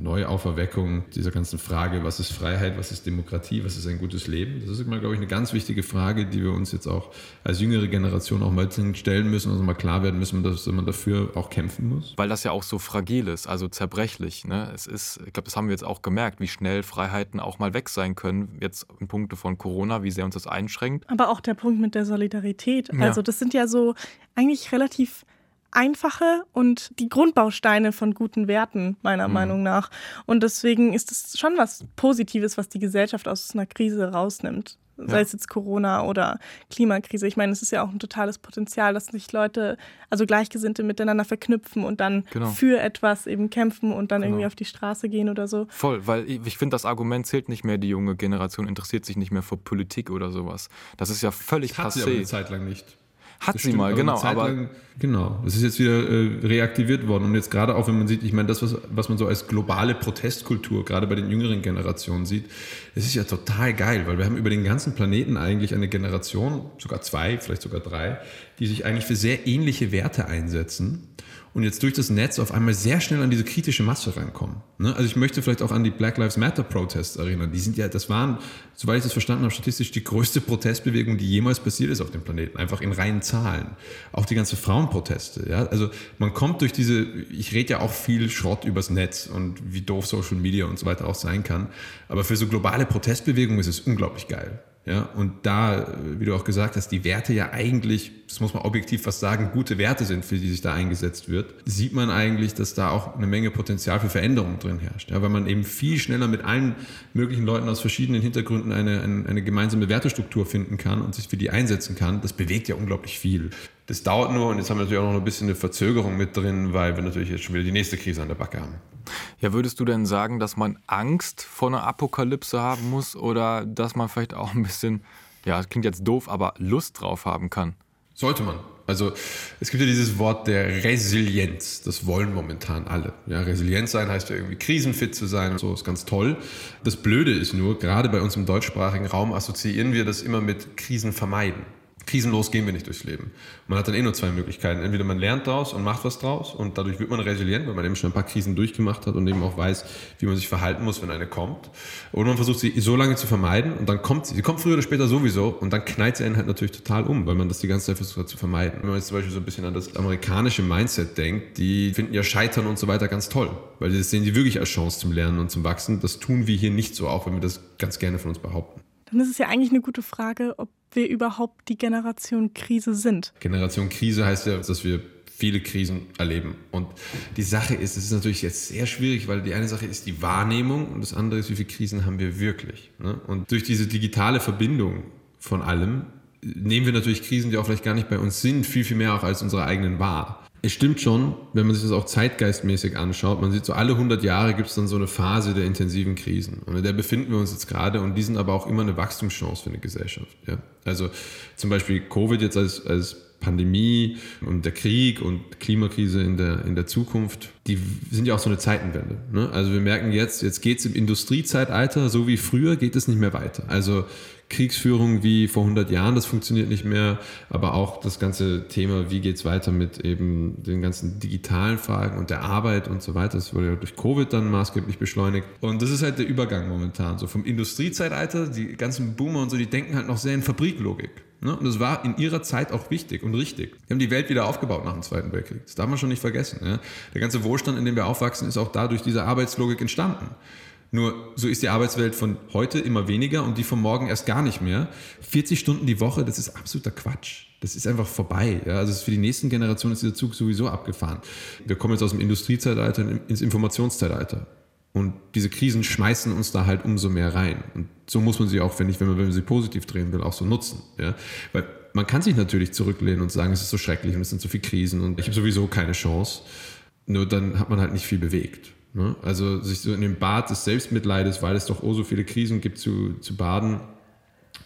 Neuauferweckung dieser ganzen Frage, was ist Freiheit, was ist Demokratie, was ist ein gutes Leben. Das ist immer, glaube ich, eine ganz wichtige Frage, die wir uns jetzt auch als jüngere Generation auch mal stellen müssen und uns mal klar werden müssen, dass man dafür auch kämpfen muss.
Weil das ja auch so fragil ist, also zerbrechlich. Ne? Es ist, ich glaube, das haben wir jetzt auch gemerkt, wie schnell Freiheiten auch mal weg sein können, jetzt in Punkte von Corona, wie sehr uns das einschränkt.
Aber auch der Punkt mit der Solidarität. Ja. Also das sind ja so eigentlich relativ einfache und die Grundbausteine von guten Werten, meiner mhm. Meinung nach. Und deswegen ist es schon was Positives, was die Gesellschaft aus einer Krise rausnimmt. Sei ja. es jetzt Corona oder Klimakrise. Ich meine, es ist ja auch ein totales Potenzial, dass sich Leute, also Gleichgesinnte miteinander verknüpfen und dann genau. für etwas eben kämpfen und dann genau. irgendwie auf die Straße gehen oder so.
Voll, weil ich finde, das Argument zählt nicht mehr, die junge Generation interessiert sich nicht mehr für Politik oder sowas. Das ist ja völlig das
hat passé. Sie aber eine Zeit lang nicht.
Hat sie mal, genau. Aber
lang, genau, das ist jetzt wieder äh, reaktiviert worden. Und jetzt gerade auch, wenn man sieht, ich meine, das, was, was man so als globale Protestkultur gerade bei den jüngeren Generationen sieht, das ist ja total geil, weil wir haben über den ganzen Planeten eigentlich eine Generation, sogar zwei, vielleicht sogar drei, die sich eigentlich für sehr ähnliche Werte einsetzen und jetzt durch das Netz auf einmal sehr schnell an diese kritische Masse rankommen. Ne? Also ich möchte vielleicht auch an die Black Lives Matter Protests erinnern. Die sind ja, das waren, soweit ich das verstanden habe, statistisch die größte Protestbewegung, die jemals passiert ist auf dem Planeten. Einfach in reinen Zahlen. Auch die ganze Frauenproteste. Ja? Also man kommt durch diese, ich rede ja auch viel Schrott übers Netz und wie doof Social Media und so weiter auch sein kann. Aber für so globale Protestbewegungen ist es unglaublich geil. Ja, und da, wie du auch gesagt hast, die Werte ja eigentlich, das muss man objektiv fast sagen, gute Werte sind, für die sich da eingesetzt wird, sieht man eigentlich, dass da auch eine Menge Potenzial für Veränderung drin herrscht. Ja, weil man eben viel schneller mit allen möglichen Leuten aus verschiedenen Hintergründen eine, eine, eine gemeinsame Wertestruktur finden kann und sich für die einsetzen kann. Das bewegt ja unglaublich viel. Das dauert nur und jetzt haben wir natürlich auch noch ein bisschen eine Verzögerung mit drin, weil wir natürlich jetzt schon wieder die nächste Krise an der Backe haben.
Ja, würdest du denn sagen, dass man Angst vor einer Apokalypse haben muss oder dass man vielleicht auch ein bisschen, ja, klingt jetzt doof, aber Lust drauf haben kann?
Sollte man. Also es gibt ja dieses Wort der Resilienz. Das wollen momentan alle. Ja, resilient sein heißt ja irgendwie krisenfit zu sein und so ist ganz toll. Das Blöde ist nur, gerade bei uns im deutschsprachigen Raum assoziieren wir das immer mit Krisen vermeiden krisenlos gehen wir nicht durchs Leben. Man hat dann eh nur zwei Möglichkeiten. Entweder man lernt daraus und macht was draus und dadurch wird man resilient, weil man eben schon ein paar Krisen durchgemacht hat und eben auch weiß, wie man sich verhalten muss, wenn eine kommt. Oder man versucht sie so lange zu vermeiden und dann kommt sie. Sie kommt früher oder später sowieso und dann knallt sie einen halt natürlich total um, weil man das die ganze Zeit versucht hat zu vermeiden. Wenn man jetzt zum Beispiel so ein bisschen an das amerikanische Mindset denkt, die finden ja Scheitern und so weiter ganz toll, weil das sehen die wirklich als Chance zum Lernen und zum Wachsen. Das tun wir hier nicht so, auch wenn wir das ganz gerne von uns behaupten.
Dann ist es ja eigentlich eine gute Frage, ob wir überhaupt die Generation Krise sind.
Generation Krise heißt ja, dass wir viele Krisen erleben. Und die Sache ist, es ist natürlich jetzt sehr schwierig, weil die eine Sache ist die Wahrnehmung und das andere ist, wie viele Krisen haben wir wirklich. Ne? Und durch diese digitale Verbindung von allem nehmen wir natürlich Krisen, die auch vielleicht gar nicht bei uns sind, viel, viel mehr auch als unsere eigenen wahr es stimmt schon, wenn man sich das auch zeitgeistmäßig anschaut, man sieht so alle 100 Jahre gibt es dann so eine Phase der intensiven Krisen. Und in der befinden wir uns jetzt gerade und die sind aber auch immer eine Wachstumschance für eine Gesellschaft. Ja? Also zum Beispiel Covid jetzt als, als Pandemie und der Krieg und Klimakrise in der, in der Zukunft, die sind ja auch so eine Zeitenwende. Ne? Also wir merken jetzt, jetzt geht es im Industriezeitalter, so wie früher geht es nicht mehr weiter. Also Kriegsführung wie vor 100 Jahren, das funktioniert nicht mehr, aber auch das ganze Thema, wie geht es weiter mit eben den ganzen digitalen Fragen und der Arbeit und so weiter, das wurde ja durch Covid dann maßgeblich beschleunigt. Und das ist halt der Übergang momentan, so vom Industriezeitalter, die ganzen Boomer und so, die denken halt noch sehr in Fabriklogik. Ne? Und das war in ihrer Zeit auch wichtig und richtig. Die haben die Welt wieder aufgebaut nach dem Zweiten Weltkrieg. Das darf man schon nicht vergessen. Ja? Der ganze Wohlstand, in dem wir aufwachsen, ist auch dadurch diese Arbeitslogik entstanden. Nur so ist die Arbeitswelt von heute immer weniger und die von morgen erst gar nicht mehr. 40 Stunden die Woche, das ist absoluter Quatsch. Das ist einfach vorbei. Ja? Also für die nächsten Generationen ist dieser Zug sowieso abgefahren. Wir kommen jetzt aus dem Industriezeitalter ins Informationszeitalter. Und diese Krisen schmeißen uns da halt umso mehr rein. Und so muss man sie auch, wenn ich, wenn man, wenn man sie positiv drehen will, auch so nutzen. Ja? Weil man kann sich natürlich zurücklehnen und sagen, es ist so schrecklich und es sind so viele Krisen und ich habe sowieso keine Chance. Nur dann hat man halt nicht viel bewegt. Ne? Also sich so in dem Bad des Selbstmitleides, weil es doch oh so viele Krisen gibt, zu, zu baden,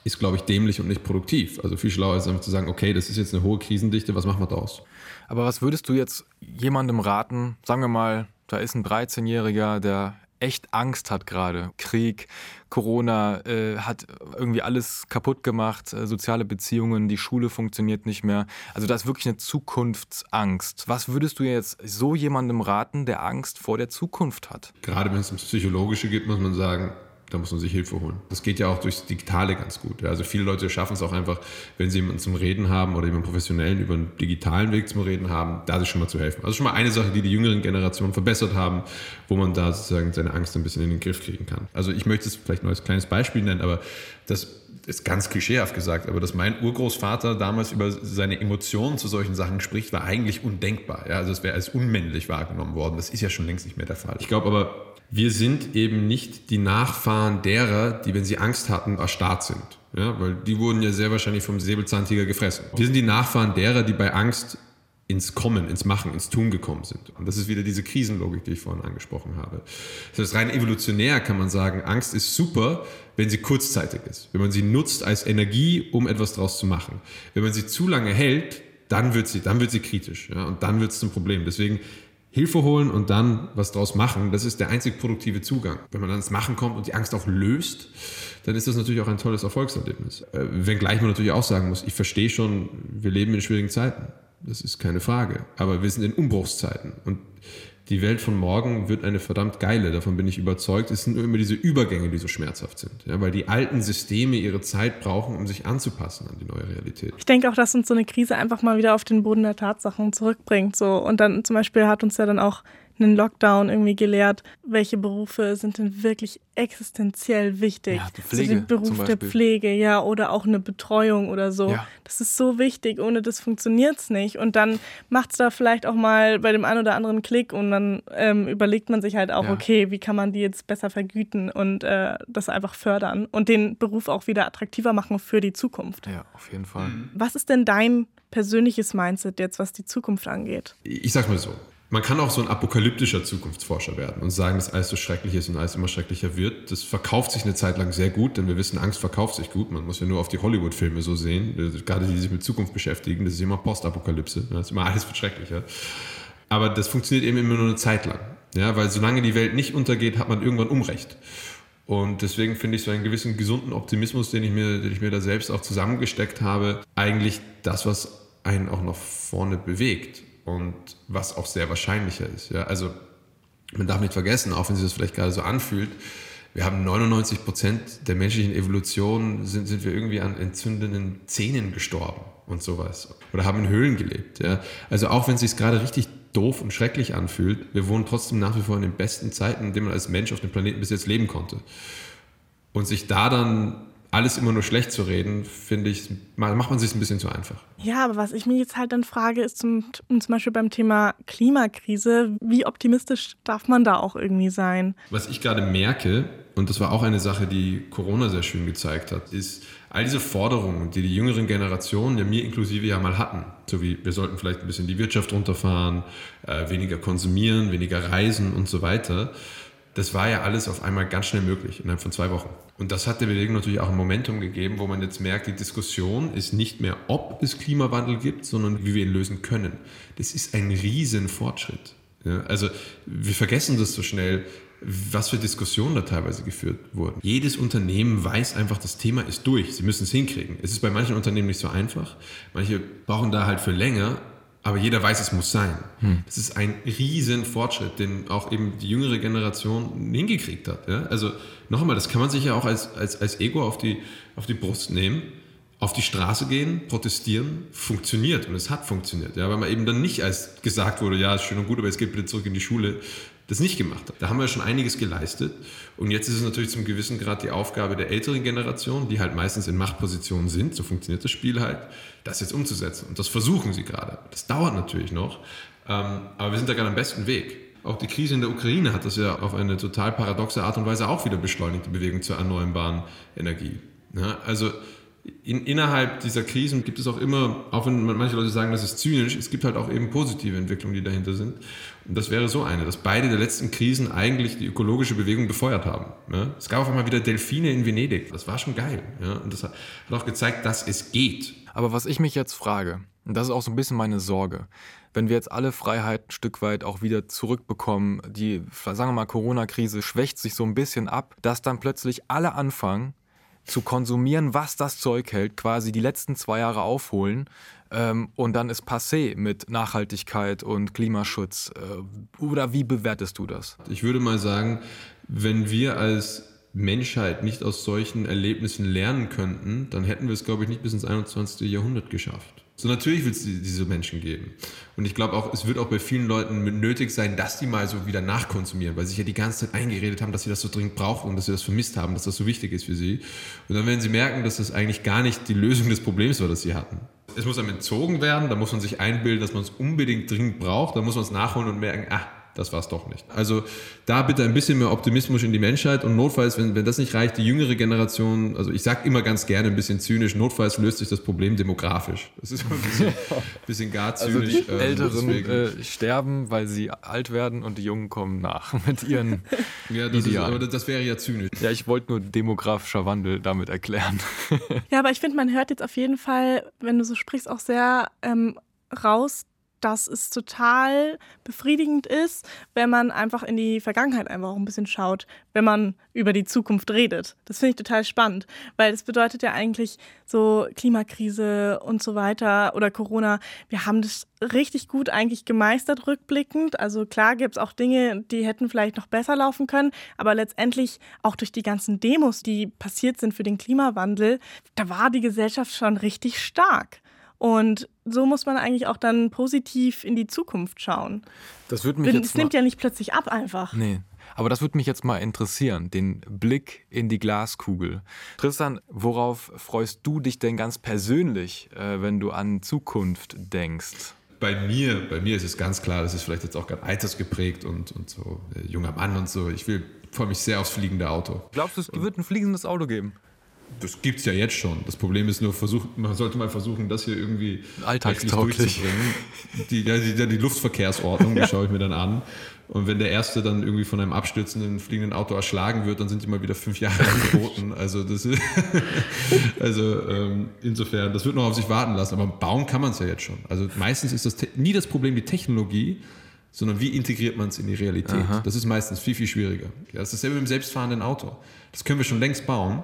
ist, glaube ich, dämlich und nicht produktiv. Also viel schlauer ist einfach zu sagen, okay, das ist jetzt eine hohe Krisendichte, was machen wir daraus?
Aber was würdest du jetzt jemandem raten, sagen wir mal, da ist ein 13-Jähriger, der echt Angst hat gerade. Krieg, Corona äh, hat irgendwie alles kaputt gemacht, äh, soziale Beziehungen, die Schule funktioniert nicht mehr. Also da ist wirklich eine Zukunftsangst. Was würdest du jetzt so jemandem raten, der Angst vor der Zukunft hat?
Gerade wenn es ums Psychologische geht, muss man sagen, da muss man sich Hilfe holen. Das geht ja auch durchs Digitale ganz gut. Also viele Leute schaffen es auch einfach, wenn sie jemanden zum Reden haben oder jemanden professionellen über einen digitalen Weg zum Reden haben, da sich schon mal zu helfen. Also schon mal eine Sache, die die jüngeren Generationen verbessert haben, wo man da sozusagen seine Angst ein bisschen in den Griff kriegen kann. Also ich möchte es vielleicht nur als kleines Beispiel nennen, aber das ist ganz klischeehaft gesagt, aber dass mein Urgroßvater damals über seine Emotionen zu solchen Sachen spricht, war eigentlich undenkbar. Ja, also es wäre als unmännlich wahrgenommen worden. Das ist ja schon längst nicht mehr der Fall. Ich glaube aber, wir sind eben nicht die Nachfahren derer, die, wenn sie Angst hatten, erstarrt sind. Ja, weil die wurden ja sehr wahrscheinlich vom Säbelzahntiger gefressen. Wir sind die Nachfahren derer, die bei Angst ins Kommen, ins Machen, ins Tun gekommen sind. Und das ist wieder diese Krisenlogik, die ich vorhin angesprochen habe. Das heißt, rein evolutionär kann man sagen, Angst ist super, wenn sie kurzzeitig ist. Wenn man sie nutzt als Energie, um etwas daraus zu machen. Wenn man sie zu lange hält, dann wird sie, dann wird sie kritisch. Ja, und dann wird es zum Problem. Deswegen Hilfe holen und dann was draus machen, das ist der einzig produktive Zugang. Wenn man dann ins Machen kommt und die Angst auch löst, dann ist das natürlich auch ein tolles Erfolgserlebnis. Äh, wenngleich man natürlich auch sagen muss, ich verstehe schon, wir leben in schwierigen Zeiten. Das ist keine Frage. Aber wir sind in Umbruchszeiten. Und die Welt von morgen wird eine verdammt geile, davon bin ich überzeugt. Es sind nur immer diese Übergänge, die so schmerzhaft sind, ja, weil die alten Systeme ihre Zeit brauchen, um sich anzupassen an die neue Realität.
Ich denke auch, dass uns so eine Krise einfach mal wieder auf den Boden der Tatsachen zurückbringt. So. Und dann zum Beispiel hat uns ja dann auch einen Lockdown irgendwie gelehrt, welche Berufe sind denn wirklich existenziell wichtig. Ja,
die Pflege,
also den Beruf der Pflege, ja, oder auch eine Betreuung oder so. Ja. Das ist so wichtig, ohne das funktioniert es nicht. Und dann macht es da vielleicht auch mal bei dem einen oder anderen Klick und dann ähm, überlegt man sich halt auch, ja. okay, wie kann man die jetzt besser vergüten und äh, das einfach fördern und den Beruf auch wieder attraktiver machen für die Zukunft.
Ja, auf jeden Fall.
Was ist denn dein persönliches Mindset jetzt, was die Zukunft angeht?
Ich sag's mal so man kann auch so ein apokalyptischer Zukunftsforscher werden und sagen, dass alles so schrecklich ist und alles immer schrecklicher wird. Das verkauft sich eine Zeit lang sehr gut, denn wir wissen, Angst verkauft sich gut. Man muss ja nur auf die Hollywood-Filme so sehen, gerade die sich mit Zukunft beschäftigen. Das ist immer Postapokalypse. Das ist immer alles wird schrecklicher. Aber das funktioniert eben immer nur eine Zeit lang. Ja, weil solange die Welt nicht untergeht, hat man irgendwann Unrecht. Und deswegen finde ich so einen gewissen gesunden Optimismus, den ich mir, den ich mir da selbst auch zusammengesteckt habe, eigentlich das, was einen auch noch vorne bewegt und was auch sehr wahrscheinlicher ist. Ja? Also man darf nicht vergessen, auch wenn sich das vielleicht gerade so anfühlt, wir haben 99 Prozent der menschlichen Evolution sind, sind wir irgendwie an entzündenden Zähnen gestorben und sowas. Oder haben in Höhlen gelebt. Ja? Also auch wenn es sich gerade richtig doof und schrecklich anfühlt, wir wohnen trotzdem nach wie vor in den besten Zeiten, in denen man als Mensch auf dem Planeten bis jetzt leben konnte. Und sich da dann alles immer nur schlecht zu reden, finde ich, macht man sich ein bisschen zu einfach.
Ja, aber was ich mir jetzt halt dann frage, ist zum, zum Beispiel beim Thema Klimakrise, wie optimistisch darf man da auch irgendwie sein?
Was ich gerade merke, und das war auch eine Sache, die Corona sehr schön gezeigt hat, ist all diese Forderungen, die die jüngeren Generationen, ja mir inklusive ja mal hatten, so wie wir sollten vielleicht ein bisschen die Wirtschaft runterfahren, äh, weniger konsumieren, weniger reisen und so weiter das war ja alles auf einmal ganz schnell möglich, innerhalb von zwei Wochen. Und das hat der Bewegung natürlich auch ein Momentum gegeben, wo man jetzt merkt, die Diskussion ist nicht mehr, ob es Klimawandel gibt, sondern wie wir ihn lösen können. Das ist ein Riesenfortschritt. Ja, also wir vergessen das so schnell, was für Diskussionen da teilweise geführt wurden. Jedes Unternehmen weiß einfach, das Thema ist durch. Sie müssen es hinkriegen. Es ist bei manchen Unternehmen nicht so einfach. Manche brauchen da halt für länger, aber jeder weiß, es muss sein. Hm. Das ist ein riesen Fortschritt, den auch eben die jüngere Generation hingekriegt hat. Ja? Also noch einmal, das kann man sich ja auch als, als, als Ego auf die, auf die Brust nehmen, auf die Straße gehen, protestieren, funktioniert. Und es hat funktioniert. Ja? Weil man eben dann nicht als gesagt wurde, ja, ist schön und gut, aber jetzt geht bitte zurück in die Schule, das nicht gemacht hat. Da haben wir schon einiges geleistet. Und jetzt ist es natürlich zum gewissen Grad die Aufgabe der älteren Generation, die halt meistens in Machtpositionen sind, so funktioniert das Spiel halt, das jetzt umzusetzen. Und das versuchen sie gerade. Das dauert natürlich noch, ähm, aber wir sind da gerade am besten Weg. Auch die Krise in der Ukraine hat das ja auf eine total paradoxe Art und Weise auch wieder beschleunigt, die Bewegung zur erneuerbaren Energie. Also in, innerhalb dieser Krisen gibt es auch immer, auch wenn manche Leute sagen, das ist zynisch, es gibt halt auch eben positive Entwicklungen, die dahinter sind. Und das wäre so eine, dass beide der letzten Krisen eigentlich die ökologische Bewegung befeuert haben. Ja? Es gab auf einmal wieder Delfine in Venedig. Das war schon geil. Ja? Und das hat auch gezeigt, dass es geht.
Aber was ich mich jetzt frage, und das ist auch so ein bisschen meine Sorge, wenn wir jetzt alle Freiheit ein Stück weit auch wieder zurückbekommen, die, sagen wir mal, Corona-Krise schwächt sich so ein bisschen ab, dass dann plötzlich alle anfangen, zu konsumieren, was das Zeug hält, quasi die letzten zwei Jahre aufholen ähm, und dann ist passé mit Nachhaltigkeit und Klimaschutz. Äh, oder wie bewertest du das?
Ich würde mal sagen, wenn wir als Menschheit nicht aus solchen Erlebnissen lernen könnten, dann hätten wir es, glaube ich, nicht bis ins 21. Jahrhundert geschafft. So natürlich wird es diese Menschen geben. Und ich glaube auch, es wird auch bei vielen Leuten nötig sein, dass die mal so wieder nachkonsumieren, weil sie sich ja die ganze Zeit eingeredet haben, dass sie das so dringend brauchen und dass sie das vermisst haben, dass das so wichtig ist für sie. Und dann werden sie merken, dass das eigentlich gar nicht die Lösung des Problems war, das sie hatten. Es muss einem entzogen werden, da muss man sich einbilden, dass man es unbedingt dringend braucht, dann muss man es nachholen und merken, ah, das war es doch nicht. Also da bitte ein bisschen mehr Optimismus in die Menschheit und notfalls, wenn, wenn das nicht reicht, die jüngere Generation, also ich sage immer ganz gerne ein bisschen zynisch, notfalls löst sich das Problem demografisch. Das ist ein bisschen, bisschen gar zynisch.
Also die ähm, Älteren äh, sterben, weil sie alt werden und die Jungen kommen nach mit ihren
Ja, das, ist, aber das wäre ja zynisch.
Ja, ich wollte nur demografischer Wandel damit erklären.
ja, aber ich finde, man hört jetzt auf jeden Fall, wenn du so sprichst, auch sehr ähm, raus, dass es total befriedigend ist, wenn man einfach in die Vergangenheit einfach auch ein bisschen schaut, wenn man über die Zukunft redet. Das finde ich total spannend, weil das bedeutet ja eigentlich so Klimakrise und so weiter oder Corona. Wir haben das richtig gut eigentlich gemeistert rückblickend. Also klar gibt es auch Dinge, die hätten vielleicht noch besser laufen können, aber letztendlich auch durch die ganzen Demos, die passiert sind für den Klimawandel, da war die Gesellschaft schon richtig stark. Und so muss man eigentlich auch dann positiv in die Zukunft schauen.
Das würde mich
jetzt. Es nimmt ja nicht plötzlich ab einfach.
Nee. Aber das würde mich jetzt mal interessieren, den Blick in die Glaskugel. Tristan, worauf freust du dich denn ganz persönlich, äh, wenn du an Zukunft denkst?
Bei mir, bei mir ist es ganz klar, das ist vielleicht jetzt auch gerade altersgeprägt und, und so äh, junger Mann und so. Ich freue mich sehr aufs fliegende Auto.
Glaubst du, es wird ein fliegendes Auto geben?
Das gibt es ja jetzt schon. Das Problem ist nur, versucht, man sollte mal versuchen, das hier irgendwie
alltagstauglich
durchzubringen. Die, die, die Luftverkehrsordnung, die schaue ich mir dann an. Und wenn der Erste dann irgendwie von einem abstürzenden, fliegenden Auto erschlagen wird, dann sind die mal wieder fünf Jahre verboten. Also, das ist, also ähm, insofern, das wird noch auf sich warten lassen. Aber bauen kann man es ja jetzt schon. Also meistens ist das nie das Problem die Technologie, sondern wie integriert man es in die Realität. Aha. Das ist meistens viel, viel schwieriger. Das ist dasselbe mit dem selbstfahrenden Auto. Das können wir schon längst bauen.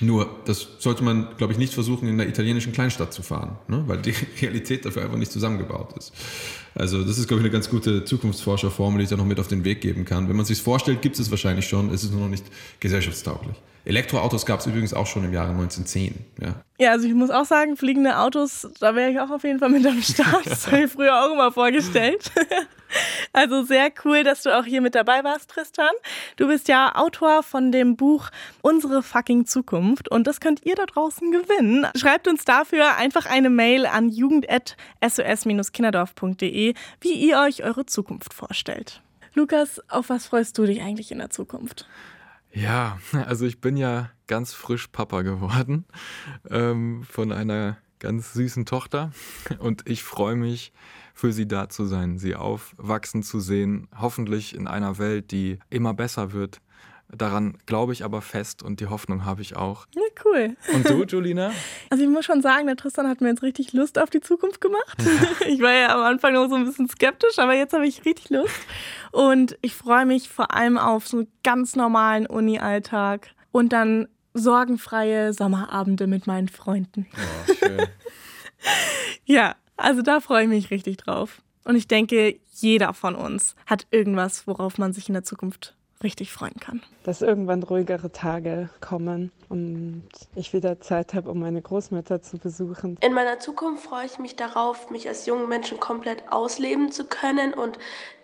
Nur, das sollte man, glaube ich, nicht versuchen, in einer italienischen Kleinstadt zu fahren, ne? weil die Realität dafür einfach nicht zusammengebaut ist. Also, das ist, glaube ich, eine ganz gute Zukunftsforscherformel, die ich da noch mit auf den Weg geben kann. Wenn man sich vorstellt, gibt es es wahrscheinlich schon, es ist nur noch nicht gesellschaftstauglich. Elektroautos gab es übrigens auch schon im Jahre 1910. Ja.
ja, also ich muss auch sagen, fliegende Autos, da wäre ich auch auf jeden Fall mit am Start. Das habe ich früher auch immer vorgestellt. Also sehr cool, dass du auch hier mit dabei warst, Tristan. Du bist ja Autor von dem Buch Unsere fucking Zukunft und das könnt ihr da draußen gewinnen. Schreibt uns dafür einfach eine Mail an jugend.sos-kinderdorf.de, wie ihr euch eure Zukunft vorstellt. Lukas, auf was freust du dich eigentlich in der Zukunft?
Ja, also ich bin ja ganz frisch Papa geworden ähm, von einer ganz süßen Tochter und ich freue mich für sie da zu sein, sie aufwachsen zu sehen, hoffentlich in einer Welt, die immer besser wird. Daran glaube ich aber fest und die Hoffnung habe ich auch.
Ja, cool.
Und du, Julina?
Also ich muss schon sagen, der Tristan hat mir jetzt richtig Lust auf die Zukunft gemacht. Ich war ja am Anfang noch so ein bisschen skeptisch, aber jetzt habe ich richtig Lust. Und ich freue mich vor allem auf so einen ganz normalen Uni-Alltag und dann sorgenfreie Sommerabende mit meinen Freunden.
Oh, schön.
ja, also da freue ich mich richtig drauf. Und ich denke, jeder von uns hat irgendwas, worauf man sich in der Zukunft richtig freuen kann.
Dass irgendwann ruhigere Tage kommen und ich wieder Zeit habe, um meine Großmutter zu besuchen.
In meiner Zukunft freue ich mich darauf, mich als jungen Menschen komplett ausleben zu können und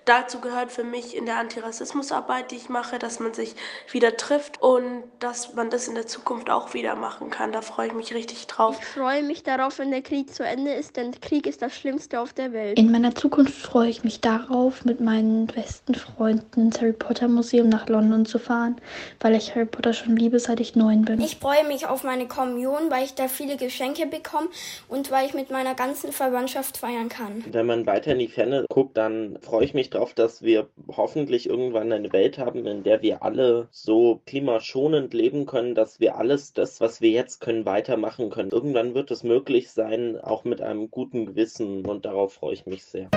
dazu gehört für mich in der Antirassismusarbeit, die ich mache, dass man sich wieder trifft und dass man das in der Zukunft auch wieder machen kann. Da freue ich mich richtig drauf.
Ich freue mich darauf, wenn der Krieg zu Ende ist, denn Krieg ist das Schlimmste auf der Welt.
In meiner Zukunft freue ich mich darauf, mit meinen besten Freunden ins Harry Potter Museum nach London zu fahren, weil ich Harry Potter schon liebe, seit ich neun bin.
Ich freue mich auf meine Kommunion, weil ich da viele Geschenke bekomme und weil ich mit meiner ganzen Verwandtschaft feiern kann.
Wenn man weiter in die Ferne guckt, dann freue ich mich darauf, dass wir hoffentlich irgendwann eine Welt haben, in der wir alle so klimaschonend leben können, dass wir alles das, was wir jetzt können, weitermachen können. Irgendwann wird es möglich sein, auch mit einem guten Gewissen und darauf freue ich mich sehr.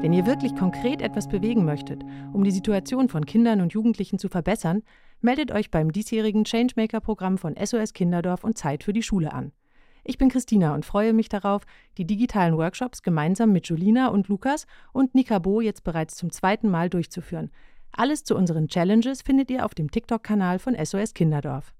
Wenn ihr wirklich konkret etwas bewegen möchtet, um die Situation von Kindern und Jugendlichen zu verbessern, meldet euch beim diesjährigen Changemaker-Programm von SOS Kinderdorf und Zeit für die Schule an. Ich bin Christina und freue mich darauf, die digitalen Workshops gemeinsam mit Julina und Lukas und Nika Bo jetzt bereits zum zweiten Mal durchzuführen. Alles zu unseren Challenges findet ihr auf dem TikTok-Kanal von SOS Kinderdorf.